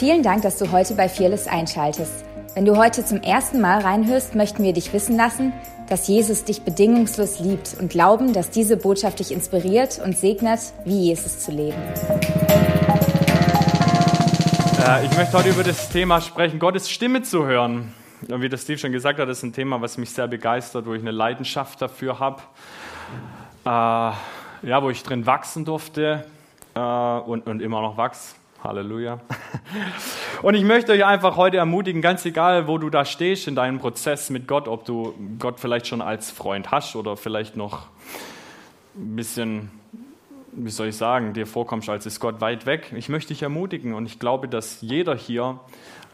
Vielen Dank, dass du heute bei Fearless einschaltest. Wenn du heute zum ersten Mal reinhörst, möchten wir dich wissen lassen, dass Jesus dich bedingungslos liebt und glauben, dass diese Botschaft dich inspiriert und segnet, wie Jesus zu leben. Äh, ich möchte heute über das Thema sprechen, Gottes Stimme zu hören. Und wie das Steve schon gesagt hat, ist ein Thema, was mich sehr begeistert, wo ich eine Leidenschaft dafür habe. Äh, ja, wo ich drin wachsen durfte äh, und, und immer noch wachse. Halleluja. Und ich möchte euch einfach heute ermutigen, ganz egal, wo du da stehst in deinem Prozess mit Gott, ob du Gott vielleicht schon als Freund hast oder vielleicht noch ein bisschen, wie soll ich sagen, dir vorkommst, als ist Gott weit weg. Ich möchte dich ermutigen und ich glaube, dass jeder hier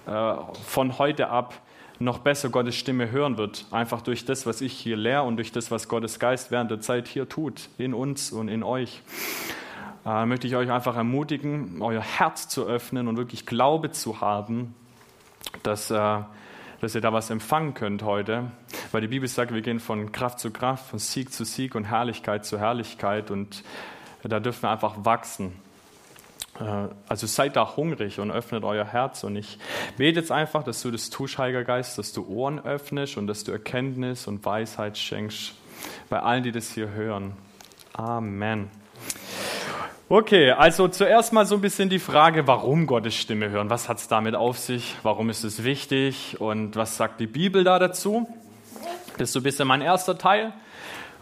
äh, von heute ab noch besser Gottes Stimme hören wird. Einfach durch das, was ich hier lehre und durch das, was Gottes Geist während der Zeit hier tut, in uns und in euch äh, möchte ich euch einfach ermutigen, euer Herz zu öffnen und wirklich Glaube zu haben, dass, äh, dass ihr da was empfangen könnt heute. Weil die Bibel sagt, wir gehen von Kraft zu Kraft, von Sieg zu Sieg und Herrlichkeit zu Herrlichkeit und da dürfen wir einfach wachsen. Äh, also seid da hungrig und öffnet euer Herz. Und ich bete jetzt einfach, dass du das tust, Heiliger Geist, dass du Ohren öffnest und dass du Erkenntnis und Weisheit schenkst bei allen, die das hier hören. Amen. Okay, also zuerst mal so ein bisschen die Frage, warum Gottes Stimme hören. Was hat es damit auf sich? Warum ist es wichtig? Und was sagt die Bibel da dazu? Das ist so ein bisschen mein erster Teil.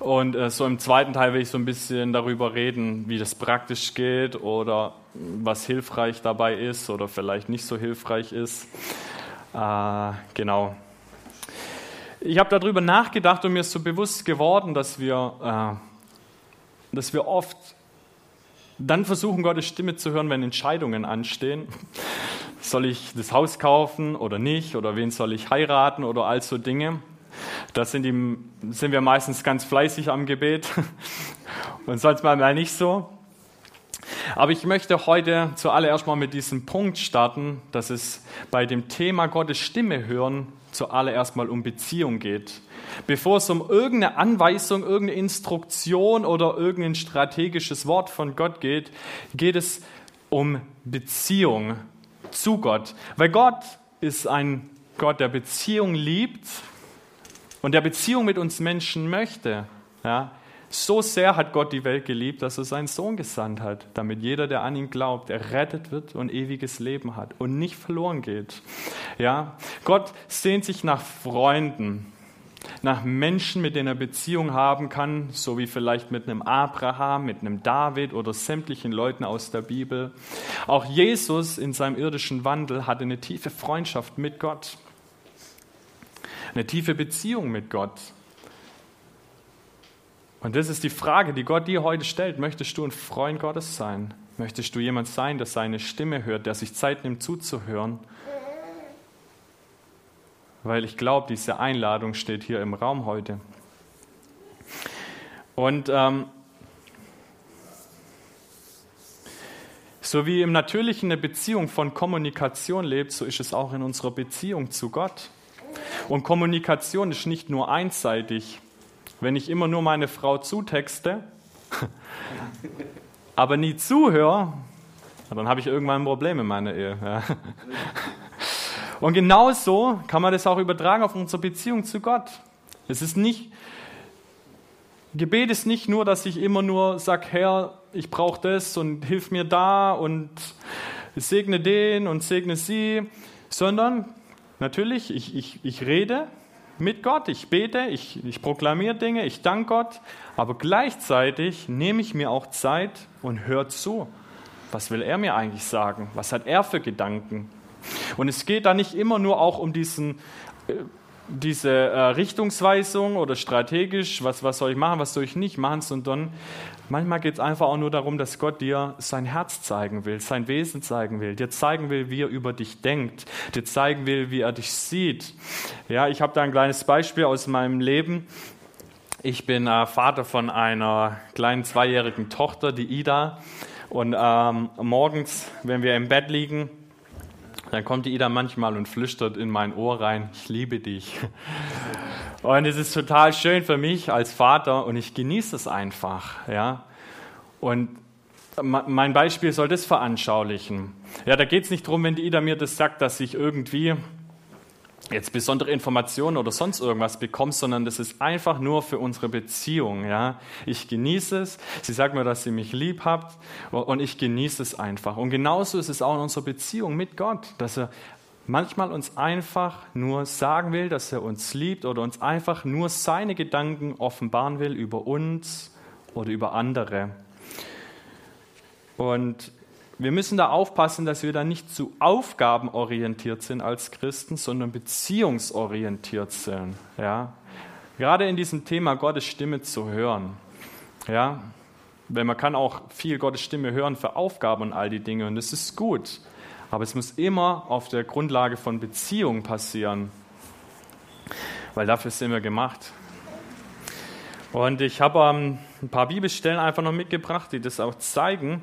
Und äh, so im zweiten Teil will ich so ein bisschen darüber reden, wie das praktisch geht oder was hilfreich dabei ist oder vielleicht nicht so hilfreich ist. Äh, genau. Ich habe darüber nachgedacht und mir ist so bewusst geworden, dass wir, äh, dass wir oft dann versuchen, Gottes Stimme zu hören, wenn Entscheidungen anstehen. Soll ich das Haus kaufen oder nicht? Oder wen soll ich heiraten? Oder all so Dinge. Da sind, die, sind wir meistens ganz fleißig am Gebet. Und sonst mal nicht so. Aber ich möchte heute zuallererst mal mit diesem Punkt starten, dass es bei dem Thema Gottes Stimme hören zuallererst mal um Beziehung geht. Bevor es um irgendeine Anweisung, irgendeine Instruktion oder irgendein strategisches Wort von Gott geht, geht es um Beziehung zu Gott. Weil Gott ist ein Gott, der Beziehung liebt und der Beziehung mit uns Menschen möchte. Ja? So sehr hat Gott die Welt geliebt, dass er seinen Sohn gesandt hat, damit jeder, der an ihn glaubt, errettet wird und ewiges Leben hat und nicht verloren geht. Ja? Gott sehnt sich nach Freunden, nach Menschen, mit denen er Beziehung haben kann, so wie vielleicht mit einem Abraham, mit einem David oder sämtlichen Leuten aus der Bibel. Auch Jesus in seinem irdischen Wandel hatte eine tiefe Freundschaft mit Gott, eine tiefe Beziehung mit Gott. Und das ist die Frage, die Gott dir heute stellt. Möchtest du ein Freund Gottes sein? Möchtest du jemand sein, der seine Stimme hört, der sich Zeit nimmt zuzuhören? Weil ich glaube, diese Einladung steht hier im Raum heute. Und ähm, so wie im Natürlichen eine Beziehung von Kommunikation lebt, so ist es auch in unserer Beziehung zu Gott. Und Kommunikation ist nicht nur einseitig. Wenn ich immer nur meine Frau zutexte, aber nie zuhöre, dann habe ich irgendwann ein Problem in meiner Ehe. Ja. Und genauso kann man das auch übertragen auf unsere Beziehung zu Gott. Es ist nicht, Gebet ist nicht nur, dass ich immer nur sage, Herr, ich brauche das und hilf mir da und segne den und segne sie, sondern natürlich, ich, ich, ich rede, mit Gott, ich bete, ich, ich proklamiere Dinge, ich danke Gott, aber gleichzeitig nehme ich mir auch Zeit und höre zu. Was will er mir eigentlich sagen? Was hat er für Gedanken? Und es geht da nicht immer nur auch um diesen, äh, diese äh, Richtungsweisung oder strategisch, was, was soll ich machen, was soll ich nicht machen, sondern manchmal geht es einfach auch nur darum, dass Gott dir sein Herz zeigen will, sein Wesen zeigen will, dir zeigen will, wie er über dich denkt, dir zeigen will, wie er dich sieht. Ja, ich habe da ein kleines Beispiel aus meinem Leben. Ich bin äh, Vater von einer kleinen zweijährigen Tochter, die Ida. Und ähm, morgens, wenn wir im Bett liegen, dann kommt die Ida manchmal und flüstert in mein Ohr rein, ich liebe dich. Und es ist total schön für mich als Vater und ich genieße es einfach. Ja? Und mein Beispiel soll das veranschaulichen. Ja, da geht es nicht darum, wenn die Ida mir das sagt, dass ich irgendwie jetzt besondere Informationen oder sonst irgendwas bekomme, sondern das ist einfach nur für unsere Beziehung. Ja? Ich genieße es. Sie sagt mir, dass sie mich lieb habt und ich genieße es einfach. Und genauso ist es auch in unserer Beziehung mit Gott, dass er manchmal uns einfach nur sagen will, dass er uns liebt oder uns einfach nur seine Gedanken offenbaren will über uns oder über andere. Und wir müssen da aufpassen, dass wir da nicht zu aufgabenorientiert sind als Christen, sondern beziehungsorientiert sind. Ja? Gerade in diesem Thema Gottes Stimme zu hören. Ja? Weil man kann auch viel Gottes Stimme hören für Aufgaben und all die Dinge und das ist gut. Aber es muss immer auf der Grundlage von Beziehung passieren, weil dafür sind wir gemacht. Und ich habe ähm, ein paar Bibelstellen einfach noch mitgebracht, die das auch zeigen.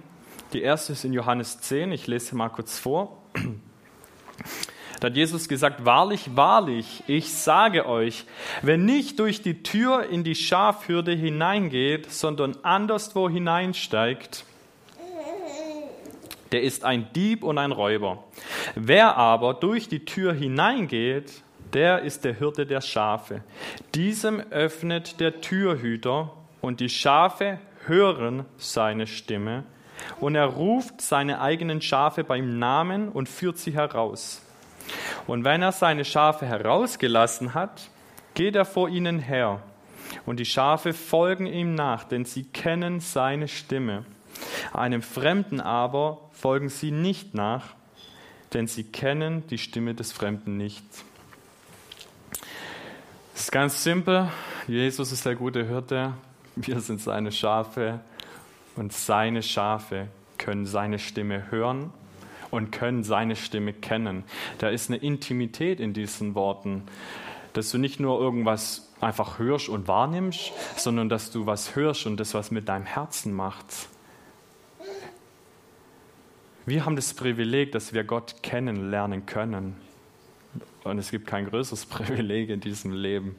Die erste ist in Johannes 10, ich lese mal kurz vor. Da hat Jesus gesagt, wahrlich, wahrlich, ich sage euch, wer nicht durch die Tür in die Schafhürde hineingeht, sondern anderswo hineinsteigt, der ist ein Dieb und ein Räuber. Wer aber durch die Tür hineingeht, der ist der Hirte der Schafe. Diesem öffnet der Türhüter und die Schafe hören seine Stimme und er ruft seine eigenen Schafe beim Namen und führt sie heraus. Und wenn er seine Schafe herausgelassen hat, geht er vor ihnen her und die Schafe folgen ihm nach, denn sie kennen seine Stimme. Einem Fremden aber folgen sie nicht nach, denn sie kennen die Stimme des Fremden nicht. Es ist ganz simpel. Jesus ist der gute Hirte. Wir sind seine Schafe. Und seine Schafe können seine Stimme hören und können seine Stimme kennen. Da ist eine Intimität in diesen Worten, dass du nicht nur irgendwas einfach hörst und wahrnimmst, sondern dass du was hörst und das was mit deinem Herzen macht. Wir haben das Privileg, dass wir Gott kennenlernen können. Und es gibt kein größeres Privileg in diesem Leben.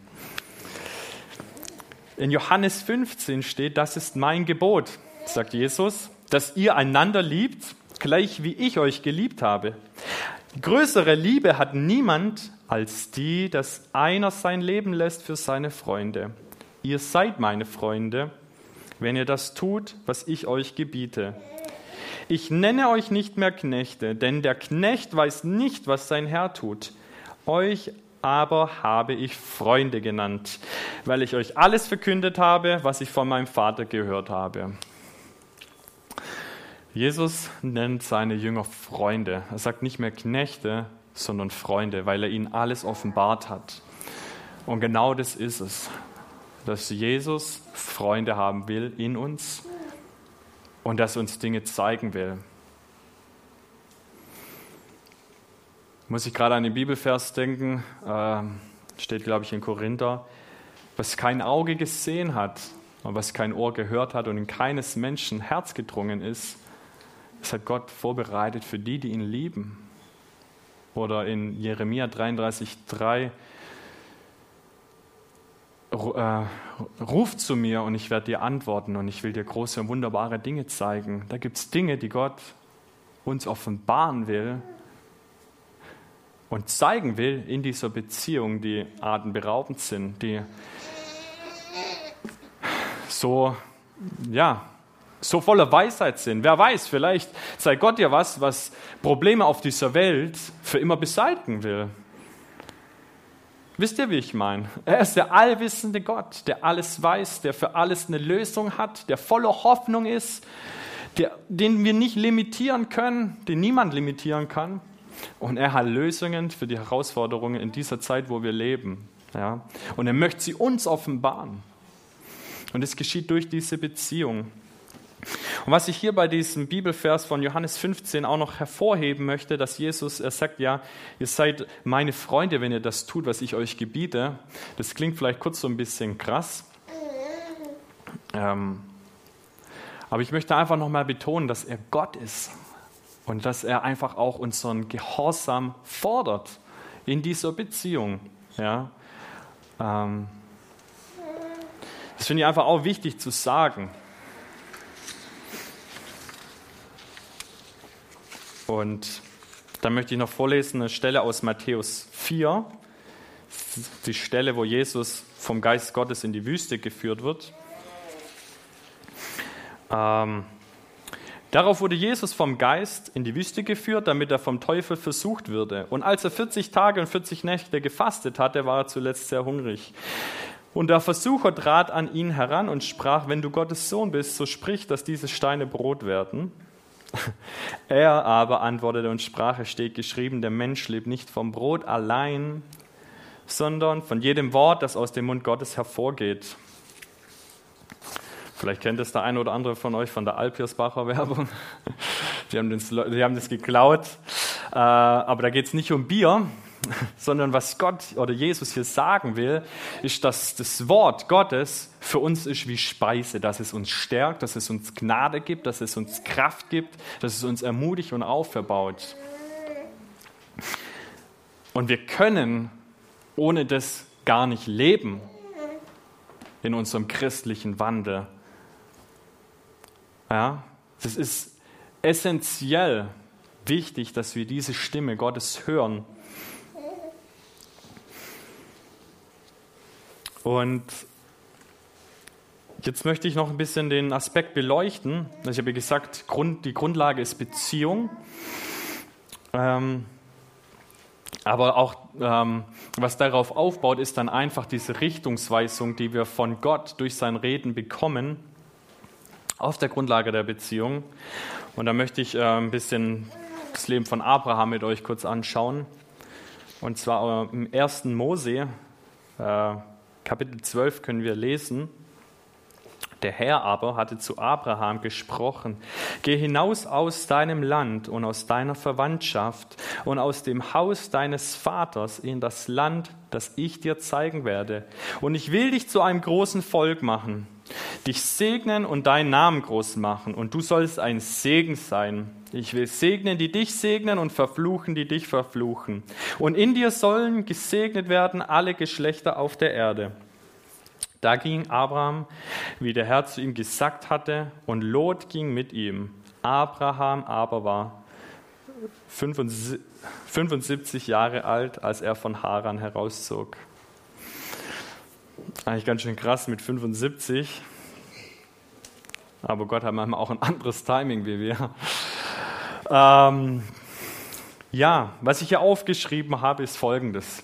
In Johannes 15 steht, das ist mein Gebot, sagt Jesus, dass ihr einander liebt, gleich wie ich euch geliebt habe. Größere Liebe hat niemand als die, dass einer sein Leben lässt für seine Freunde. Ihr seid meine Freunde, wenn ihr das tut, was ich euch gebiete. Ich nenne euch nicht mehr Knechte, denn der Knecht weiß nicht, was sein Herr tut. Euch aber habe ich Freunde genannt, weil ich euch alles verkündet habe, was ich von meinem Vater gehört habe. Jesus nennt seine Jünger Freunde. Er sagt nicht mehr Knechte, sondern Freunde, weil er ihnen alles offenbart hat. Und genau das ist es, dass Jesus Freunde haben will in uns und dass uns Dinge zeigen will. Muss ich gerade an den Bibelvers denken, äh, steht glaube ich in Korinther, was kein Auge gesehen hat und was kein Ohr gehört hat und in keines Menschen Herz gedrungen ist, das hat Gott vorbereitet für die, die ihn lieben. Oder in Jeremia 33,3 äh, ruf zu mir und ich werde dir antworten und ich will dir große und wunderbare Dinge zeigen. Da gibt es Dinge, die Gott uns offenbaren will und zeigen will in dieser Beziehung, die atemberaubend sind, die so, ja, so voller Weisheit sind. Wer weiß, vielleicht sei Gott ja was, was Probleme auf dieser Welt für immer beseitigen will. Wisst ihr, wie ich meine? Er ist der allwissende Gott, der alles weiß, der für alles eine Lösung hat, der voller Hoffnung ist, der, den wir nicht limitieren können, den niemand limitieren kann. Und er hat Lösungen für die Herausforderungen in dieser Zeit, wo wir leben. Ja? Und er möchte sie uns offenbaren. Und es geschieht durch diese Beziehung. Und was ich hier bei diesem Bibelvers von Johannes 15 auch noch hervorheben möchte, dass Jesus, er sagt ja, ihr seid meine Freunde, wenn ihr das tut, was ich euch gebiete. Das klingt vielleicht kurz so ein bisschen krass. Ähm, aber ich möchte einfach nochmal betonen, dass er Gott ist und dass er einfach auch unseren Gehorsam fordert in dieser Beziehung. Ja? Ähm, das finde ich einfach auch wichtig zu sagen. Und dann möchte ich noch vorlesen eine Stelle aus Matthäus 4, die Stelle, wo Jesus vom Geist Gottes in die Wüste geführt wird. Ähm, Darauf wurde Jesus vom Geist in die Wüste geführt, damit er vom Teufel versucht würde. Und als er 40 Tage und 40 Nächte gefastet hatte, war er zuletzt sehr hungrig. Und der Versucher trat an ihn heran und sprach, wenn du Gottes Sohn bist, so sprich, dass diese Steine Brot werden. Er aber antwortete und sprach, es steht geschrieben, der Mensch lebt nicht vom Brot allein, sondern von jedem Wort, das aus dem Mund Gottes hervorgeht. Vielleicht kennt es der eine oder andere von euch von der Alpirsbacher Werbung. Die haben, das, die haben das geklaut. Äh, aber da geht es nicht um Bier, sondern was Gott oder Jesus hier sagen will, ist, dass das Wort Gottes für uns ist wie Speise, dass es uns stärkt, dass es uns Gnade gibt, dass es uns Kraft gibt, dass es uns ermutigt und aufbaut. Und wir können ohne das gar nicht leben in unserem christlichen Wandel. Ja, das ist essentiell wichtig, dass wir diese Stimme Gottes hören. Und jetzt möchte ich noch ein bisschen den Aspekt beleuchten. Ich habe gesagt, die Grundlage ist Beziehung. Ähm, aber auch ähm, was darauf aufbaut, ist dann einfach diese Richtungsweisung, die wir von Gott durch sein Reden bekommen auf der Grundlage der Beziehung. Und da möchte ich äh, ein bisschen das Leben von Abraham mit euch kurz anschauen. Und zwar äh, im 1. Mose, äh, Kapitel 12, können wir lesen. Der Herr aber hatte zu Abraham gesprochen, Geh hinaus aus deinem Land und aus deiner Verwandtschaft und aus dem Haus deines Vaters in das Land, das ich dir zeigen werde. Und ich will dich zu einem großen Volk machen dich segnen und deinen Namen groß machen, und du sollst ein Segen sein. Ich will segnen, die dich segnen, und verfluchen, die dich verfluchen. Und in dir sollen gesegnet werden alle Geschlechter auf der Erde. Da ging Abraham, wie der Herr zu ihm gesagt hatte, und Lot ging mit ihm. Abraham aber war 75 Jahre alt, als er von Haran herauszog. Eigentlich ganz schön krass mit 75. Aber Gott hat manchmal auch ein anderes Timing wie wir. Ähm, ja, was ich hier aufgeschrieben habe, ist folgendes.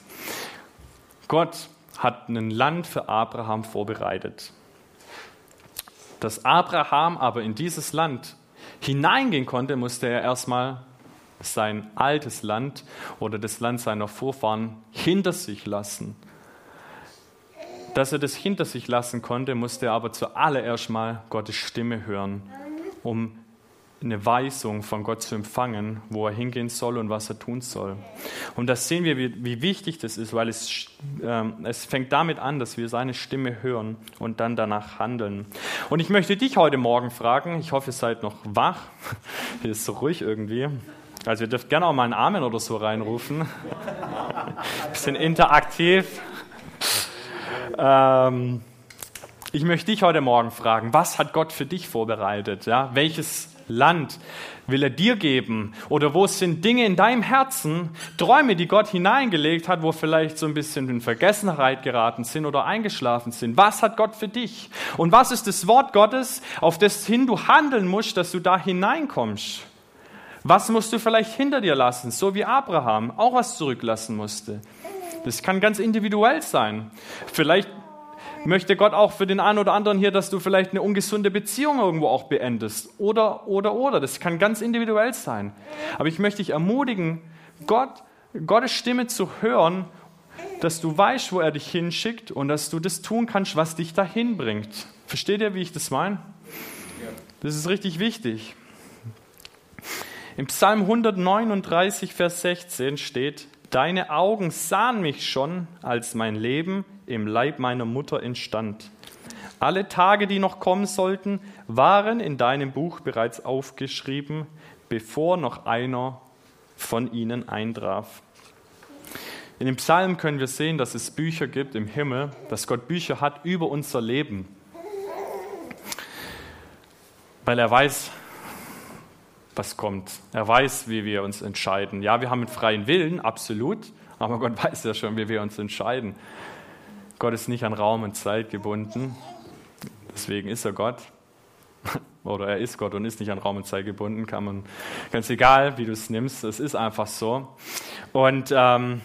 Gott hat ein Land für Abraham vorbereitet. Dass Abraham aber in dieses Land hineingehen konnte, musste er erstmal sein altes Land oder das Land seiner Vorfahren hinter sich lassen. Dass er das hinter sich lassen konnte, musste er aber zuallererst mal Gottes Stimme hören, um eine Weisung von Gott zu empfangen, wo er hingehen soll und was er tun soll. Und das sehen wir, wie, wichtig das ist, weil es, äh, es fängt damit an, dass wir seine Stimme hören und dann danach handeln. Und ich möchte dich heute Morgen fragen, ich hoffe, ihr seid noch wach, hier ist so ruhig irgendwie. Also ihr dürft gerne auch mal einen Amen oder so reinrufen. Bisschen interaktiv. Ähm, ich möchte dich heute Morgen fragen, was hat Gott für dich vorbereitet? Ja? Welches Land will er dir geben? Oder wo sind Dinge in deinem Herzen, Träume, die Gott hineingelegt hat, wo vielleicht so ein bisschen in Vergessenheit geraten sind oder eingeschlafen sind? Was hat Gott für dich? Und was ist das Wort Gottes, auf das hin du handeln musst, dass du da hineinkommst? Was musst du vielleicht hinter dir lassen, so wie Abraham auch was zurücklassen musste? Das kann ganz individuell sein. Vielleicht möchte Gott auch für den einen oder anderen hier, dass du vielleicht eine ungesunde Beziehung irgendwo auch beendest. Oder, oder, oder. Das kann ganz individuell sein. Aber ich möchte dich ermutigen, Gott, Gottes Stimme zu hören, dass du weißt, wo er dich hinschickt und dass du das tun kannst, was dich dahin bringt. Versteht ihr, wie ich das meine? Das ist richtig wichtig. Im Psalm 139, Vers 16 steht, Deine Augen sahen mich schon, als mein Leben im Leib meiner Mutter entstand. Alle Tage, die noch kommen sollten, waren in deinem Buch bereits aufgeschrieben, bevor noch einer von ihnen eintraf. In dem Psalm können wir sehen, dass es Bücher gibt im Himmel, dass Gott Bücher hat über unser Leben. Weil er weiß, was kommt. Er weiß, wie wir uns entscheiden. Ja, wir haben einen freien Willen, absolut, aber Gott weiß ja schon, wie wir uns entscheiden. Gott ist nicht an Raum und Zeit gebunden, deswegen ist er Gott. Oder er ist Gott und ist nicht an Raum und Zeit gebunden, kann man, ganz egal, wie du es nimmst, es ist einfach so. Und ähm,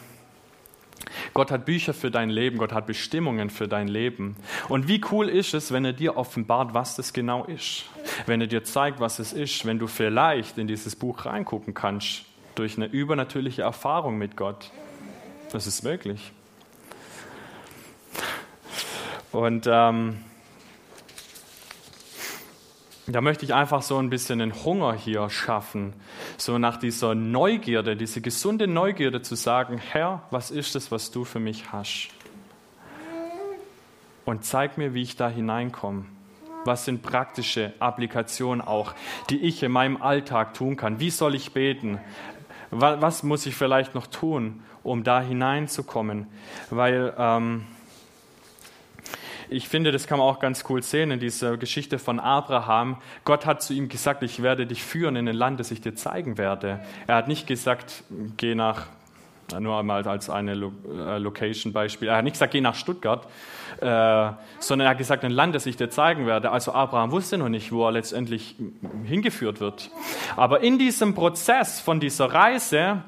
Gott hat Bücher für dein Leben, Gott hat Bestimmungen für dein Leben. Und wie cool ist es, wenn er dir offenbart, was das genau ist. Wenn er dir zeigt, was es ist, wenn du vielleicht in dieses Buch reingucken kannst, durch eine übernatürliche Erfahrung mit Gott. Das ist möglich. Und ähm, da möchte ich einfach so ein bisschen den Hunger hier schaffen, so nach dieser Neugierde, diese gesunde Neugierde zu sagen, Herr, was ist es, was du für mich hast? Und zeig mir, wie ich da hineinkomme. Was sind praktische Applikationen auch, die ich in meinem Alltag tun kann? Wie soll ich beten? Was muss ich vielleicht noch tun, um da hineinzukommen? Weil ähm, ich finde, das kann man auch ganz cool sehen in dieser Geschichte von Abraham. Gott hat zu ihm gesagt, ich werde dich führen in ein Land, das ich dir zeigen werde. Er hat nicht gesagt, geh nach, nur einmal als eine äh, Location-Beispiel, er hat nicht gesagt, geh nach Stuttgart, äh, sondern er hat gesagt, ein Land, das ich dir zeigen werde. Also Abraham wusste noch nicht, wo er letztendlich hingeführt wird. Aber in diesem Prozess von dieser Reise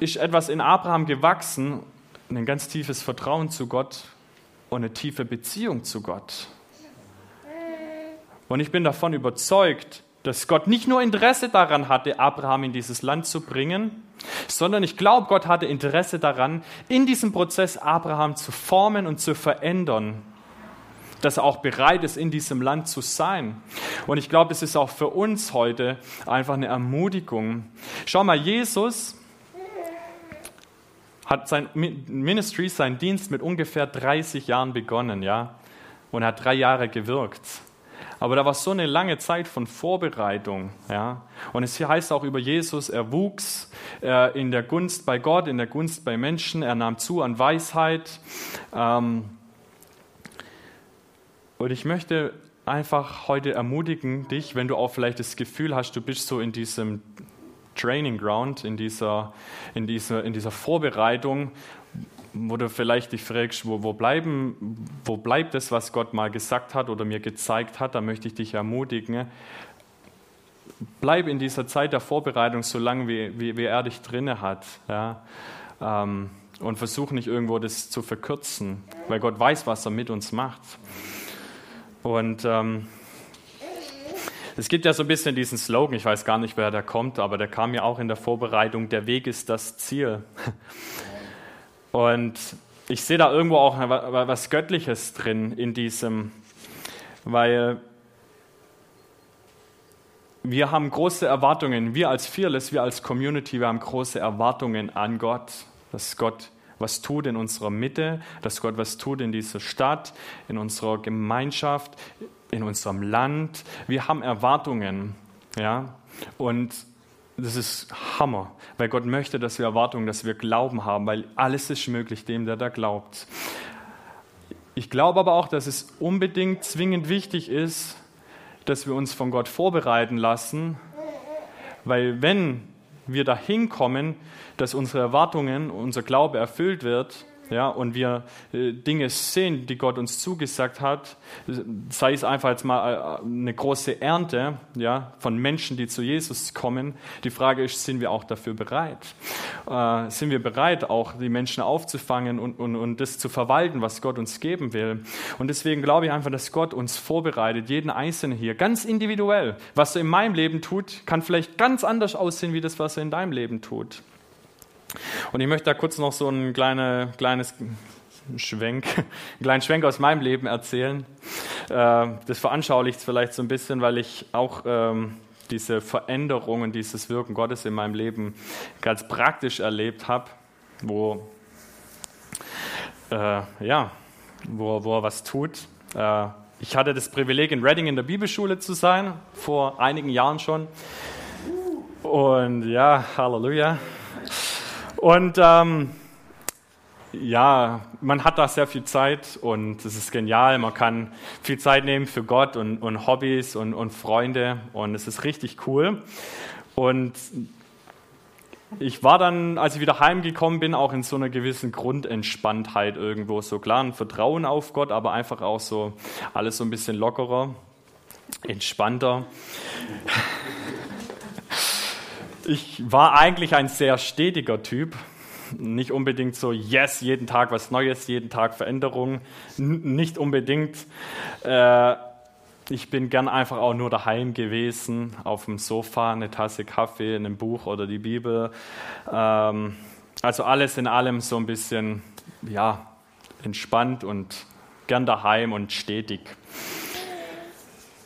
ist etwas in Abraham gewachsen, ein ganz tiefes Vertrauen zu Gott, und eine tiefe Beziehung zu Gott. Und ich bin davon überzeugt, dass Gott nicht nur Interesse daran hatte, Abraham in dieses Land zu bringen, sondern ich glaube, Gott hatte Interesse daran, in diesem Prozess Abraham zu formen und zu verändern, dass er auch bereit ist, in diesem Land zu sein. Und ich glaube, es ist auch für uns heute einfach eine Ermutigung. Schau mal, Jesus hat sein Ministry, sein Dienst mit ungefähr 30 Jahren begonnen, ja, und hat drei Jahre gewirkt. Aber da war so eine lange Zeit von Vorbereitung, ja. Und es hier heißt auch über Jesus, er wuchs äh, in der Gunst bei Gott, in der Gunst bei Menschen, er nahm zu an Weisheit. Ähm, und ich möchte einfach heute ermutigen dich, wenn du auch vielleicht das Gefühl hast, du bist so in diesem Training Ground, in dieser, in dieser, in dieser Vorbereitung, wo du vielleicht dich fragst, wo, wo, bleiben, wo bleibt das, was Gott mal gesagt hat oder mir gezeigt hat, da möchte ich dich ermutigen. Bleib in dieser Zeit der Vorbereitung so lange, wie, wie, wie er dich drinne hat. Ja? Ähm, und versuch nicht irgendwo das zu verkürzen, weil Gott weiß, was er mit uns macht. Und ähm, es gibt ja so ein bisschen diesen Slogan, ich weiß gar nicht, wer da kommt, aber der kam ja auch in der Vorbereitung, der Weg ist das Ziel. Und ich sehe da irgendwo auch was Göttliches drin in diesem, weil wir haben große Erwartungen, wir als Fearless, wir als Community, wir haben große Erwartungen an Gott, dass Gott was tut in unserer Mitte, dass Gott was tut in dieser Stadt, in unserer Gemeinschaft, in unserem Land. Wir haben Erwartungen, ja, und das ist Hammer, weil Gott möchte, dass wir Erwartungen, dass wir Glauben haben, weil alles ist möglich dem, der da glaubt. Ich glaube aber auch, dass es unbedingt zwingend wichtig ist, dass wir uns von Gott vorbereiten lassen, weil wenn wir dahin kommen, dass unsere Erwartungen, unser Glaube erfüllt wird, ja, und wir äh, Dinge sehen, die Gott uns zugesagt hat, sei es einfach jetzt mal äh, eine große Ernte ja, von Menschen, die zu Jesus kommen. Die Frage ist, sind wir auch dafür bereit? Äh, sind wir bereit, auch die Menschen aufzufangen und, und, und das zu verwalten, was Gott uns geben will? Und deswegen glaube ich einfach, dass Gott uns vorbereitet, jeden Einzelnen hier, ganz individuell. Was er in meinem Leben tut, kann vielleicht ganz anders aussehen, wie das, was er in deinem Leben tut. Und ich möchte da kurz noch so ein kleine, kleines Schwenk, einen kleinen Schwenk aus meinem Leben erzählen. Äh, das veranschaulicht es vielleicht so ein bisschen, weil ich auch ähm, diese Veränderungen, dieses Wirken Gottes in meinem Leben ganz praktisch erlebt habe, wo, äh, ja, wo, wo er was tut. Äh, ich hatte das Privileg, in Reading in der Bibelschule zu sein, vor einigen Jahren schon. Und ja, Halleluja. Und ähm, ja, man hat da sehr viel Zeit und es ist genial. Man kann viel Zeit nehmen für Gott und, und Hobbys und, und Freunde und es ist richtig cool. Und ich war dann, als ich wieder heimgekommen bin, auch in so einer gewissen Grundentspanntheit irgendwo. So klar, ein Vertrauen auf Gott, aber einfach auch so alles so ein bisschen lockerer, entspannter. Ich war eigentlich ein sehr stetiger Typ. Nicht unbedingt so, yes, jeden Tag was Neues, jeden Tag Veränderung. N nicht unbedingt. Äh, ich bin gern einfach auch nur daheim gewesen, auf dem Sofa, eine Tasse Kaffee, ein Buch oder die Bibel. Ähm, also alles in allem so ein bisschen, ja, entspannt und gern daheim und stetig.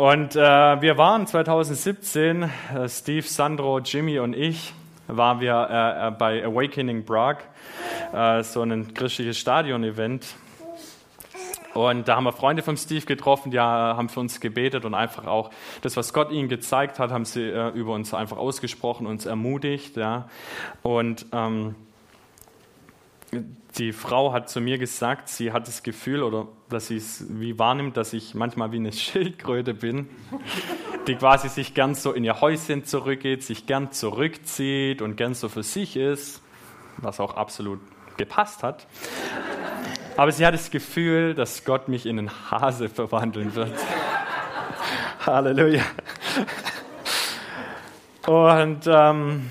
Und äh, wir waren 2017, äh, Steve, Sandro, Jimmy und ich, waren wir äh, äh bei Awakening Prague, äh, so ein christliches Stadion-Event und da haben wir Freunde von Steve getroffen, die haben für uns gebetet und einfach auch das, was Gott ihnen gezeigt hat, haben sie äh, über uns einfach ausgesprochen, uns ermutigt. Ja. Und ähm, die Frau hat zu mir gesagt, sie hat das Gefühl oder dass sie es wie wahrnimmt, dass ich manchmal wie eine Schildkröte bin, die quasi sich gern so in ihr Häuschen zurückgeht, sich gern zurückzieht und gern so für sich ist, was auch absolut gepasst hat. Aber sie hat das Gefühl, dass Gott mich in einen Hase verwandeln wird. Halleluja. Und ähm,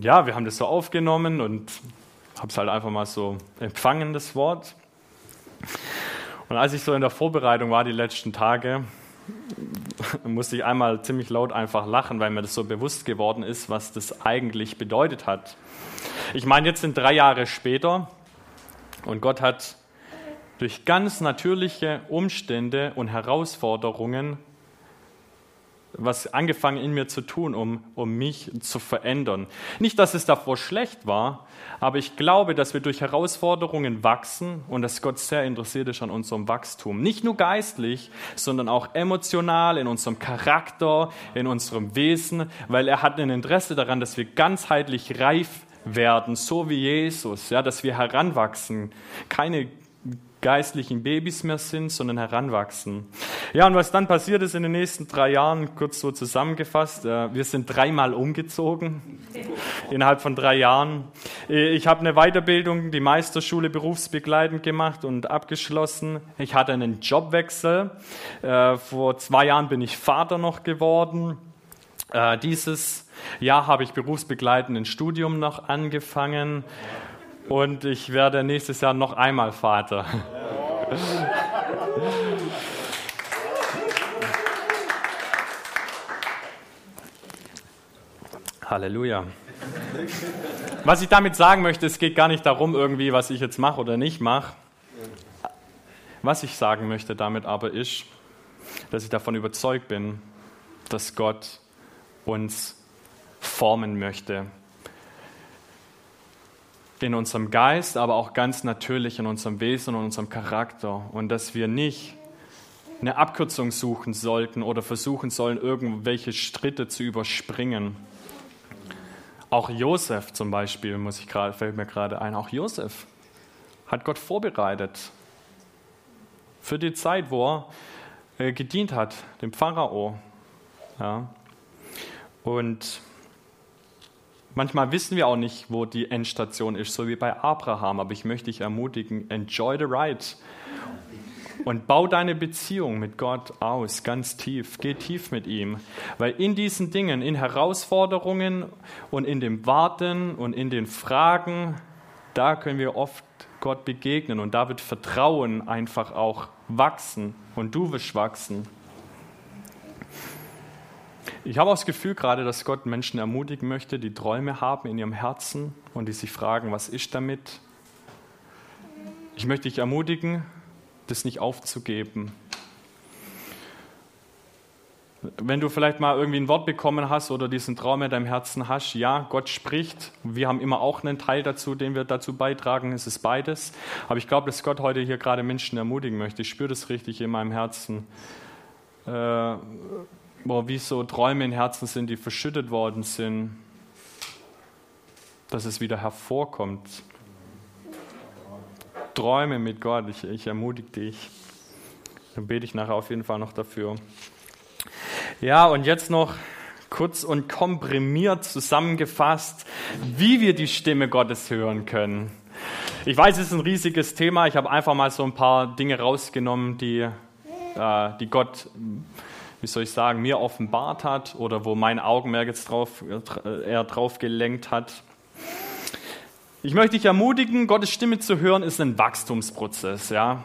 ja, wir haben das so aufgenommen und habe es halt einfach mal so empfangen, das Wort. Und als ich so in der Vorbereitung war, die letzten Tage, musste ich einmal ziemlich laut einfach lachen, weil mir das so bewusst geworden ist, was das eigentlich bedeutet hat. Ich meine, jetzt sind drei Jahre später und Gott hat durch ganz natürliche Umstände und Herausforderungen was angefangen in mir zu tun, um, um mich zu verändern. Nicht, dass es davor schlecht war, aber ich glaube, dass wir durch Herausforderungen wachsen und dass Gott sehr interessiert ist an unserem Wachstum. Nicht nur geistlich, sondern auch emotional, in unserem Charakter, in unserem Wesen, weil er hat ein Interesse daran, dass wir ganzheitlich reif werden, so wie Jesus, ja, dass wir heranwachsen, keine geistlichen Babys mehr sind, sondern heranwachsen. Ja, und was dann passiert ist in den nächsten drei Jahren, kurz so zusammengefasst, äh, wir sind dreimal umgezogen innerhalb von drei Jahren. Äh, ich habe eine Weiterbildung, die Meisterschule berufsbegleitend gemacht und abgeschlossen. Ich hatte einen Jobwechsel. Äh, vor zwei Jahren bin ich Vater noch geworden. Dieses Jahr habe ich berufsbegleitend ein Studium noch angefangen und ich werde nächstes Jahr noch einmal Vater. Halleluja. Was ich damit sagen möchte, es geht gar nicht darum, irgendwie, was ich jetzt mache oder nicht mache. Was ich sagen möchte damit aber ist, dass ich davon überzeugt bin, dass Gott uns formen möchte in unserem Geist, aber auch ganz natürlich in unserem Wesen und unserem Charakter. Und dass wir nicht eine Abkürzung suchen sollten oder versuchen sollen, irgendwelche Stritte zu überspringen. Auch Josef zum Beispiel, muss ich grad, fällt mir gerade ein, auch Josef hat Gott vorbereitet für die Zeit, wo er äh, gedient hat, dem Pharao. Ja. Und Manchmal wissen wir auch nicht, wo die Endstation ist, so wie bei Abraham. Aber ich möchte dich ermutigen, enjoy the ride. Und bau deine Beziehung mit Gott aus, ganz tief. Geh tief mit ihm. Weil in diesen Dingen, in Herausforderungen und in dem Warten und in den Fragen, da können wir oft Gott begegnen. Und da wird Vertrauen einfach auch wachsen. Und du wirst wachsen. Ich habe auch das Gefühl gerade, dass Gott Menschen ermutigen möchte, die Träume haben in ihrem Herzen und die sich fragen, was ist damit? Ich möchte dich ermutigen, das nicht aufzugeben. Wenn du vielleicht mal irgendwie ein Wort bekommen hast oder diesen Traum in deinem Herzen hast, ja, Gott spricht. Wir haben immer auch einen Teil dazu, den wir dazu beitragen. Es ist beides. Aber ich glaube, dass Gott heute hier gerade Menschen ermutigen möchte. Ich spüre das richtig in meinem Herzen. Äh, wo wie so Träume im Herzen sind, die verschüttet worden sind, dass es wieder hervorkommt. träume mit Gott. Ich, ich ermutige dich. Dann bete ich nachher auf jeden Fall noch dafür. Ja, und jetzt noch kurz und komprimiert zusammengefasst, wie wir die Stimme Gottes hören können. Ich weiß, es ist ein riesiges Thema. Ich habe einfach mal so ein paar Dinge rausgenommen, die, äh, die Gott, wie soll ich sagen, mir offenbart hat oder wo mein Augenmerk jetzt drauf, äh, eher drauf gelenkt hat. Ich möchte dich ermutigen, Gottes Stimme zu hören, ist ein Wachstumsprozess, ja.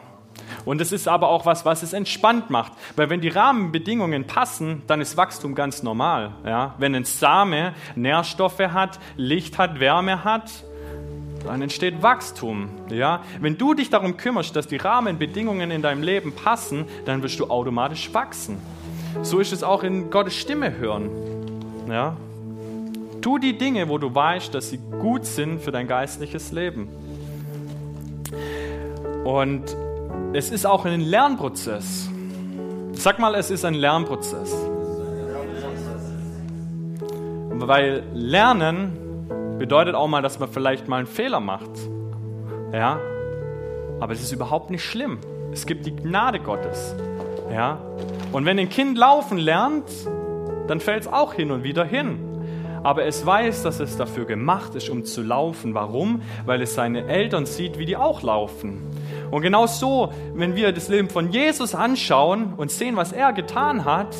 Und es ist aber auch was, was es entspannt macht. Weil wenn die Rahmenbedingungen passen, dann ist Wachstum ganz normal. Ja? Wenn ein Same Nährstoffe hat, Licht hat, Wärme hat, dann entsteht Wachstum. Ja? Wenn du dich darum kümmerst, dass die Rahmenbedingungen in deinem Leben passen, dann wirst du automatisch wachsen. So ist es auch in Gottes Stimme hören. Ja? Tu die Dinge, wo du weißt, dass sie gut sind für dein geistliches Leben. Und es ist auch ein Lernprozess. Sag mal, es ist ein Lernprozess. Weil Lernen bedeutet auch mal, dass man vielleicht mal einen Fehler macht. Ja? Aber es ist überhaupt nicht schlimm. Es gibt die Gnade Gottes. Ja? Und wenn ein Kind laufen lernt, dann fällt es auch hin und wieder hin. Aber es weiß, dass es dafür gemacht ist, um zu laufen. Warum? Weil es seine Eltern sieht, wie die auch laufen. Und genau so, wenn wir das Leben von Jesus anschauen und sehen, was er getan hat,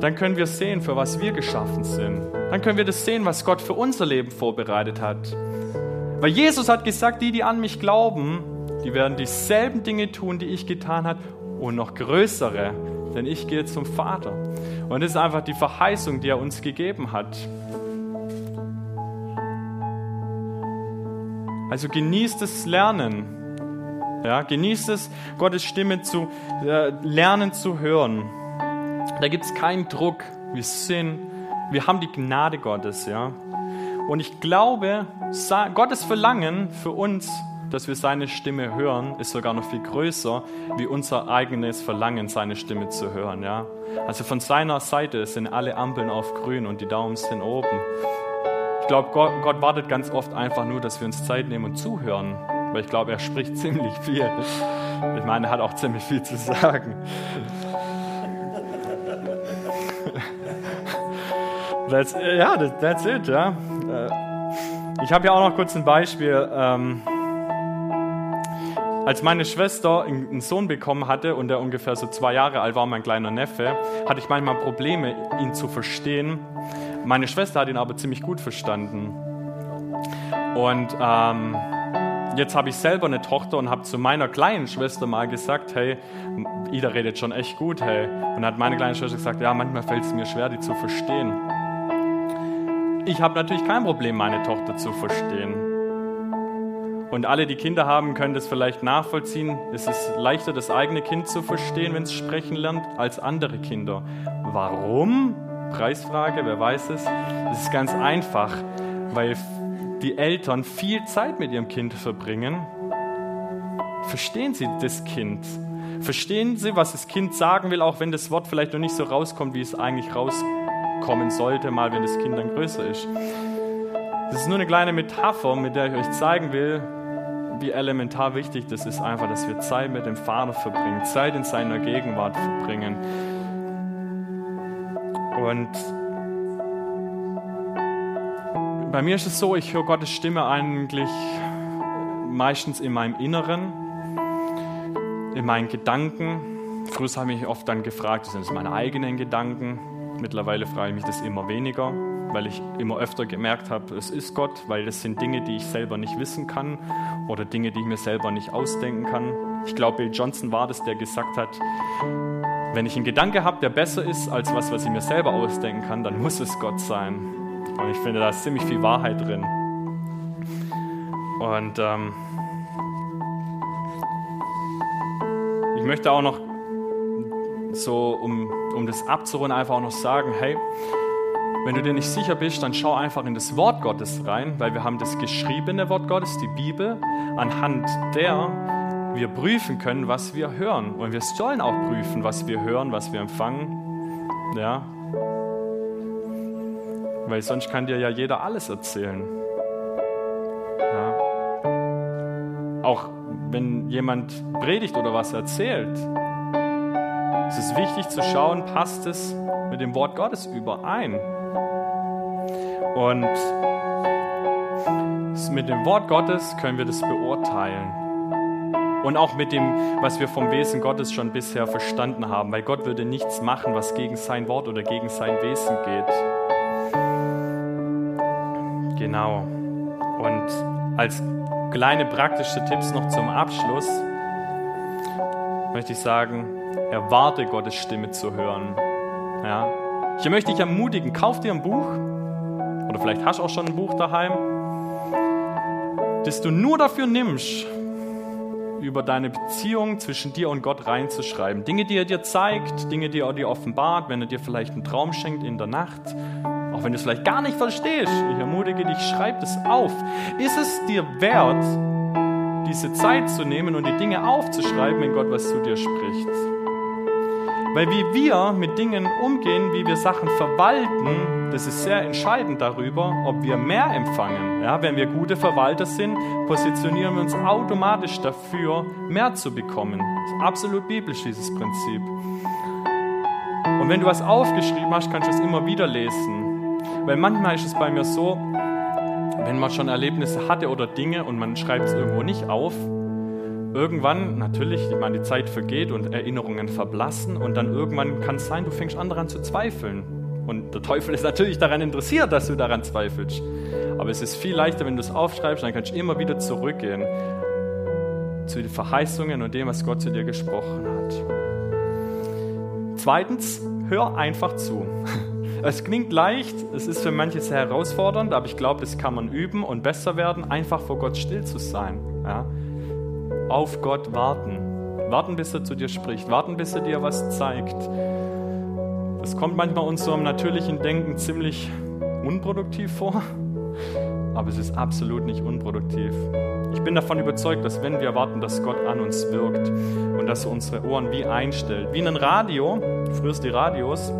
dann können wir sehen, für was wir geschaffen sind. Dann können wir das sehen, was Gott für unser Leben vorbereitet hat. Weil Jesus hat gesagt, die, die an mich glauben, die werden dieselben Dinge tun, die ich getan habe und noch größere, denn ich gehe zum Vater. Und das ist einfach die Verheißung, die er uns gegeben hat. Also genießt das Lernen. Ja, genießt es, Gottes Stimme zu äh, lernen zu hören. Da gibt es keinen Druck. Wir sind, wir haben die Gnade Gottes, ja. Und ich glaube, Gottes Verlangen für uns, dass wir seine Stimme hören, ist sogar noch viel größer, wie unser eigenes Verlangen, seine Stimme zu hören, ja. Also von seiner Seite sind alle Ampeln auf grün und die Daumen sind oben. Ich glaube, Gott, Gott wartet ganz oft einfach nur, dass wir uns Zeit nehmen und zuhören. Weil ich glaube, er spricht ziemlich viel. Ich meine, er hat auch ziemlich viel zu sagen. That's, ja, that's it, ja. Äh, ich habe ja auch noch kurz ein Beispiel. Ähm, als meine Schwester einen Sohn bekommen hatte und er ungefähr so zwei Jahre alt war, mein kleiner Neffe, hatte ich manchmal Probleme, ihn zu verstehen. Meine Schwester hat ihn aber ziemlich gut verstanden. Und ähm, jetzt habe ich selber eine Tochter und habe zu meiner kleinen Schwester mal gesagt, hey, Ida redet schon echt gut, hey. Und hat meine kleine Schwester gesagt, ja, manchmal fällt es mir schwer, die zu verstehen. Ich habe natürlich kein Problem, meine Tochter zu verstehen. Und alle, die Kinder haben, können das vielleicht nachvollziehen. Es ist leichter, das eigene Kind zu verstehen, wenn es sprechen lernt, als andere Kinder. Warum? Preisfrage, wer weiß es? Es ist ganz einfach, weil die Eltern viel Zeit mit ihrem Kind verbringen, verstehen sie das Kind. Verstehen sie, was das Kind sagen will, auch wenn das Wort vielleicht noch nicht so rauskommt, wie es eigentlich rauskommen sollte, mal wenn das Kind dann größer ist. Das ist nur eine kleine Metapher, mit der ich euch zeigen will, wie elementar wichtig das ist, einfach, dass wir Zeit mit dem Vater verbringen, Zeit in seiner Gegenwart verbringen. Und bei mir ist es so, ich höre Gottes Stimme eigentlich meistens in meinem Inneren, in meinen Gedanken. Früher habe ich mich oft dann gefragt, sind es meine eigenen Gedanken? Mittlerweile frage ich mich das immer weniger, weil ich immer öfter gemerkt habe, es ist Gott, weil das sind Dinge, die ich selber nicht wissen kann oder Dinge, die ich mir selber nicht ausdenken kann. Ich glaube, Bill Johnson war das, der gesagt hat, wenn ich einen Gedanke habe, der besser ist als was, was ich mir selber ausdenken kann, dann muss es Gott sein. Und ich finde, da ist ziemlich viel Wahrheit drin. Und ähm, ich möchte auch noch so, um, um das abzurunden, einfach auch noch sagen, hey, wenn du dir nicht sicher bist, dann schau einfach in das Wort Gottes rein, weil wir haben das geschriebene Wort Gottes, die Bibel, anhand der wir prüfen können, was wir hören. Und wir sollen auch prüfen, was wir hören, was wir empfangen. Ja, weil sonst kann dir ja jeder alles erzählen. Ja. auch wenn jemand predigt oder was erzählt, es ist wichtig zu schauen, passt es mit dem Wort Gottes überein. Und mit dem Wort Gottes können wir das beurteilen. Und auch mit dem, was wir vom Wesen Gottes schon bisher verstanden haben, weil Gott würde nichts machen, was gegen sein Wort oder gegen sein Wesen geht. Genau. Und als kleine praktische Tipps noch zum Abschluss möchte ich sagen, erwarte Gottes Stimme zu hören. Ja. Ich möchte dich ermutigen, kauf dir ein Buch oder vielleicht hast du auch schon ein Buch daheim, das du nur dafür nimmst, über deine Beziehung zwischen dir und Gott reinzuschreiben. Dinge, die er dir zeigt, Dinge, die er dir offenbart, wenn er dir vielleicht einen Traum schenkt in der Nacht, auch wenn du es vielleicht gar nicht verstehst. Ich ermutige dich, schreib es auf. Ist es dir wert, diese Zeit zu nehmen und die Dinge aufzuschreiben, wenn Gott was zu dir spricht? Weil wie wir mit Dingen umgehen, wie wir Sachen verwalten, das ist sehr entscheidend darüber, ob wir mehr empfangen. Ja, wenn wir gute Verwalter sind, positionieren wir uns automatisch dafür, mehr zu bekommen. Das ist absolut biblisch, dieses Prinzip. Und wenn du was aufgeschrieben hast, kannst du es immer wieder lesen. Weil manchmal ist es bei mir so, wenn man schon Erlebnisse hatte oder Dinge und man schreibt es irgendwo nicht auf, irgendwann, natürlich, ich meine, die Zeit vergeht und Erinnerungen verblassen und dann irgendwann kann es sein, du fängst an daran zu zweifeln. Und der Teufel ist natürlich daran interessiert, dass du daran zweifelst. Aber es ist viel leichter, wenn du es aufschreibst, dann kannst du immer wieder zurückgehen zu den Verheißungen und dem, was Gott zu dir gesprochen hat. Zweitens, hör einfach zu. Es klingt leicht, es ist für manche sehr herausfordernd, aber ich glaube, das kann man üben und besser werden, einfach vor Gott still zu sein. Ja? Auf Gott warten. Warten, bis er zu dir spricht. Warten, bis er dir was zeigt. Das kommt manchmal unserem natürlichen Denken ziemlich unproduktiv vor, aber es ist absolut nicht unproduktiv. Ich bin davon überzeugt, dass wenn wir warten, dass Gott an uns wirkt und dass er unsere Ohren wie einstellt. Wie ein Radio, früher die Radios,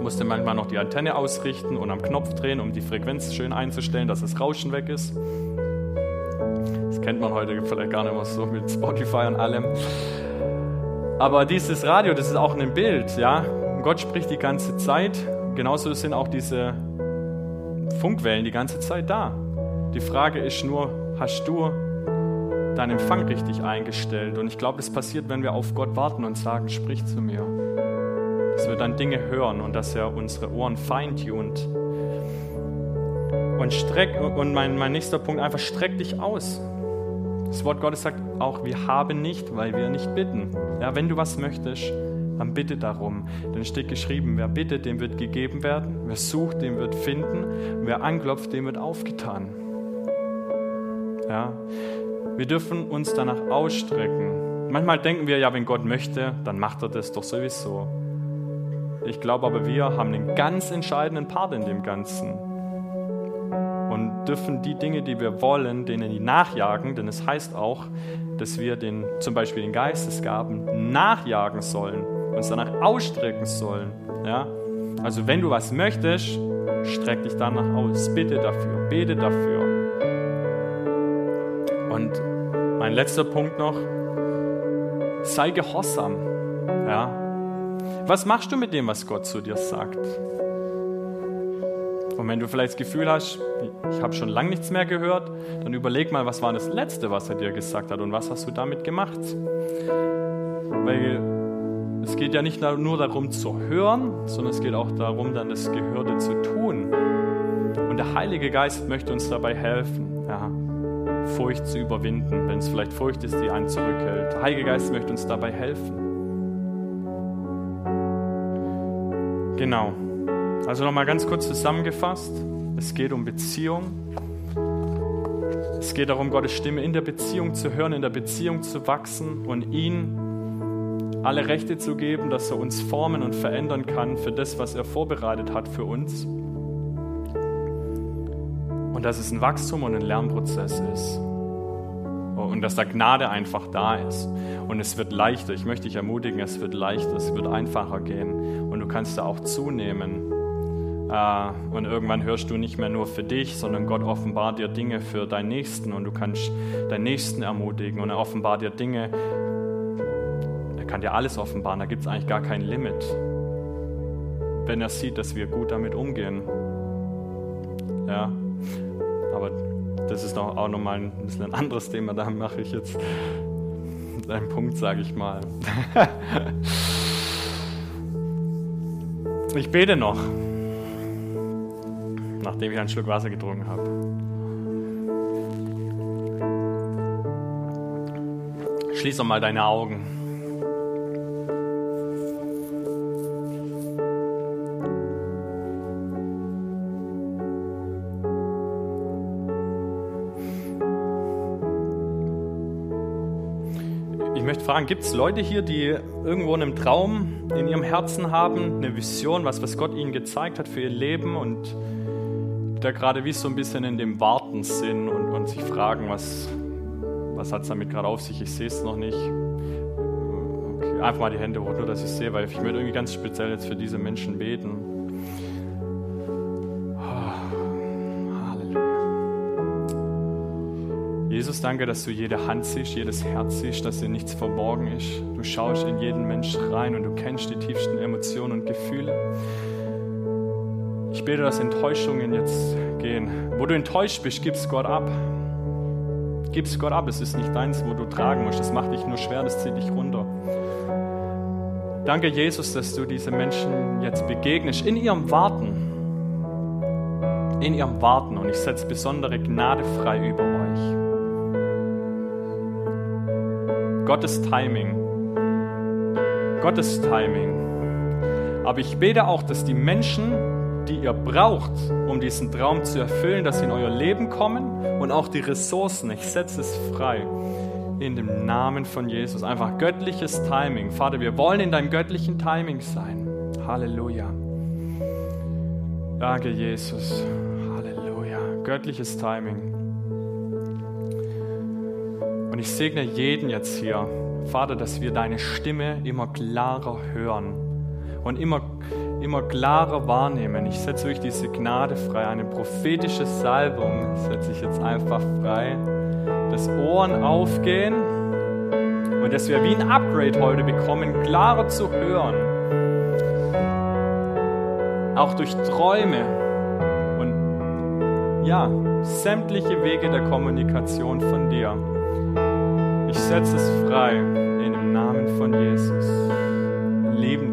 musste manchmal noch die Antenne ausrichten und am Knopf drehen, um die Frequenz schön einzustellen, dass das Rauschen weg ist kennt man heute vielleicht gar nicht mehr so mit Spotify und allem. Aber dieses Radio, das ist auch ein Bild, ja. Gott spricht die ganze Zeit. Genauso sind auch diese Funkwellen die ganze Zeit da. Die Frage ist nur, hast du deinen Empfang richtig eingestellt? Und ich glaube, das passiert, wenn wir auf Gott warten und sagen, sprich zu mir. Dass wir dann Dinge hören und dass er unsere Ohren feintunt. Und, streck, und mein, mein nächster Punkt, einfach streck dich aus. Das Wort Gottes sagt auch, wir haben nicht, weil wir nicht bitten. Ja, wenn du was möchtest, dann bitte darum. Denn steht geschrieben, wer bittet, dem wird gegeben werden, wer sucht, dem wird finden, wer anklopft, dem wird aufgetan. Ja, wir dürfen uns danach ausstrecken. Manchmal denken wir ja, wenn Gott möchte, dann macht er das doch sowieso. Ich glaube aber, wir haben einen ganz entscheidenden Part in dem Ganzen dürfen die Dinge, die wir wollen, denen nachjagen, denn es heißt auch, dass wir den, zum Beispiel den Geistesgaben nachjagen sollen, uns danach ausstrecken sollen. Ja? Also wenn du was möchtest, streck dich danach aus, bitte dafür, bete dafür. Und mein letzter Punkt noch, sei gehorsam. Ja? Was machst du mit dem, was Gott zu dir sagt? Und wenn du vielleicht das Gefühl hast, ich habe schon lange nichts mehr gehört, dann überleg mal, was war das Letzte, was er dir gesagt hat und was hast du damit gemacht? Weil es geht ja nicht nur darum zu hören, sondern es geht auch darum, dann das Gehörte zu tun. Und der Heilige Geist möchte uns dabei helfen, ja, Furcht zu überwinden, wenn es vielleicht Furcht ist, die einen zurückhält. Der Heilige Geist möchte uns dabei helfen. Genau. Also nochmal ganz kurz zusammengefasst. Es geht um Beziehung. Es geht darum, Gottes Stimme in der Beziehung zu hören, in der Beziehung zu wachsen und ihn alle Rechte zu geben, dass er uns formen und verändern kann für das, was er vorbereitet hat für uns. Und dass es ein Wachstum und ein Lernprozess ist. Und dass da Gnade einfach da ist. Und es wird leichter. Ich möchte dich ermutigen, es wird leichter, es wird einfacher gehen. Und du kannst da auch zunehmen und irgendwann hörst du nicht mehr nur für dich, sondern Gott offenbart dir Dinge für deinen Nächsten und du kannst deinen Nächsten ermutigen und er offenbart dir Dinge. Er kann dir alles offenbaren, da gibt es eigentlich gar kein Limit. Wenn er sieht, dass wir gut damit umgehen. Ja, aber das ist auch nochmal ein bisschen ein anderes Thema, da mache ich jetzt einen Punkt, sage ich mal. ich bete noch nachdem ich einen Schluck Wasser getrunken habe. Schließ doch mal deine Augen. Ich möchte fragen, gibt es Leute hier, die irgendwo einen Traum in ihrem Herzen haben, eine Vision, was, was Gott ihnen gezeigt hat für ihr Leben und da gerade wie so ein bisschen in dem Warten sind und, und sich fragen, was, was hat es damit gerade auf sich? Ich sehe es noch nicht. Okay, einfach mal die Hände hoch, nur dass ich sehe, weil ich möchte irgendwie ganz speziell jetzt für diese Menschen beten. Jesus, danke, dass du jede Hand siehst, jedes Herz siehst, dass dir nichts verborgen ist. Du schaust in jeden Mensch rein und du kennst die tiefsten Emotionen und Gefühle. Ich bete, dass Enttäuschungen jetzt gehen. Wo du enttäuscht bist, gib's Gott ab. Gib's Gott ab. Es ist nicht deins, wo du tragen musst. Das macht dich nur schwer, das zieht dich runter. Danke, Jesus, dass du diese Menschen jetzt begegnest in ihrem Warten. In ihrem Warten. Und ich setze besondere Gnade frei über euch. Gottes Timing. Gottes Timing. Aber ich bete auch, dass die Menschen, die ihr braucht, um diesen Traum zu erfüllen, dass sie in euer Leben kommen und auch die Ressourcen. Ich setze es frei in dem Namen von Jesus. Einfach göttliches Timing. Vater, wir wollen in deinem göttlichen Timing sein. Halleluja. Danke, Jesus. Halleluja. Göttliches Timing. Und ich segne jeden jetzt hier, Vater, dass wir deine Stimme immer klarer hören und immer immer klarer wahrnehmen. Ich setze euch diese Gnade frei, eine prophetische Salbung setze ich jetzt einfach frei, dass Ohren aufgehen und dass wir wie ein Upgrade heute bekommen, klarer zu hören. Auch durch Träume und ja, sämtliche Wege der Kommunikation von dir. Ich setze es frei in dem Namen von Jesus. Lieben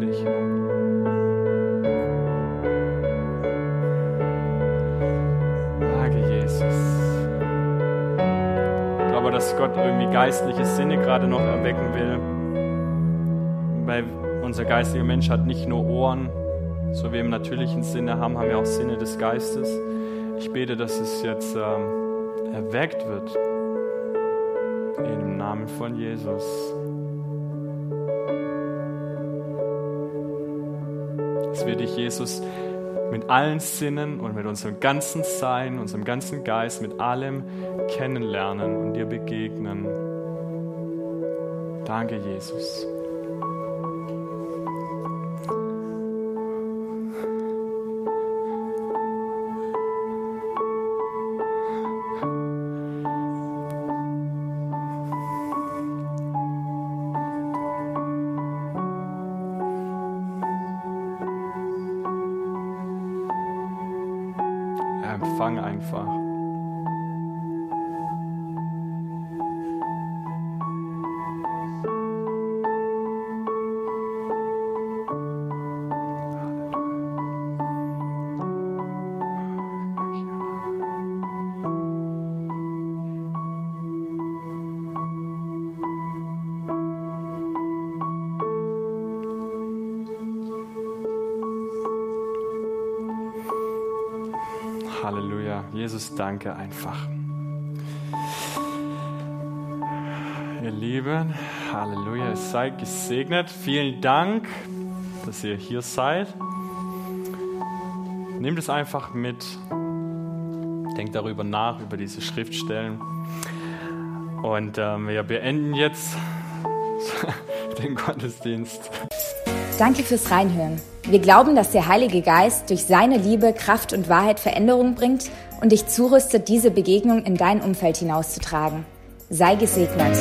Gott irgendwie geistliche Sinne gerade noch erwecken will. Weil unser geistiger Mensch hat nicht nur Ohren, so wie wir im natürlichen Sinne haben, haben wir auch Sinne des Geistes. Ich bete, dass es jetzt ähm, erweckt wird. Im Namen von Jesus. Dass wir dich, Jesus, mit allen Sinnen und mit unserem ganzen Sein, unserem ganzen Geist, mit allem kennenlernen und dir begegnen. Danke, Jesus. Empfang einfach. Danke einfach. Ihr Lieben, Halleluja, seid gesegnet. Vielen Dank, dass ihr hier seid. Nehmt es einfach mit. Denkt darüber nach, über diese Schriftstellen. Und ähm, wir beenden jetzt den Gottesdienst. Danke fürs Reinhören. Wir glauben, dass der Heilige Geist durch seine Liebe, Kraft und Wahrheit Veränderung bringt und dich zurüstet, diese Begegnung in dein Umfeld hinauszutragen. Sei gesegnet.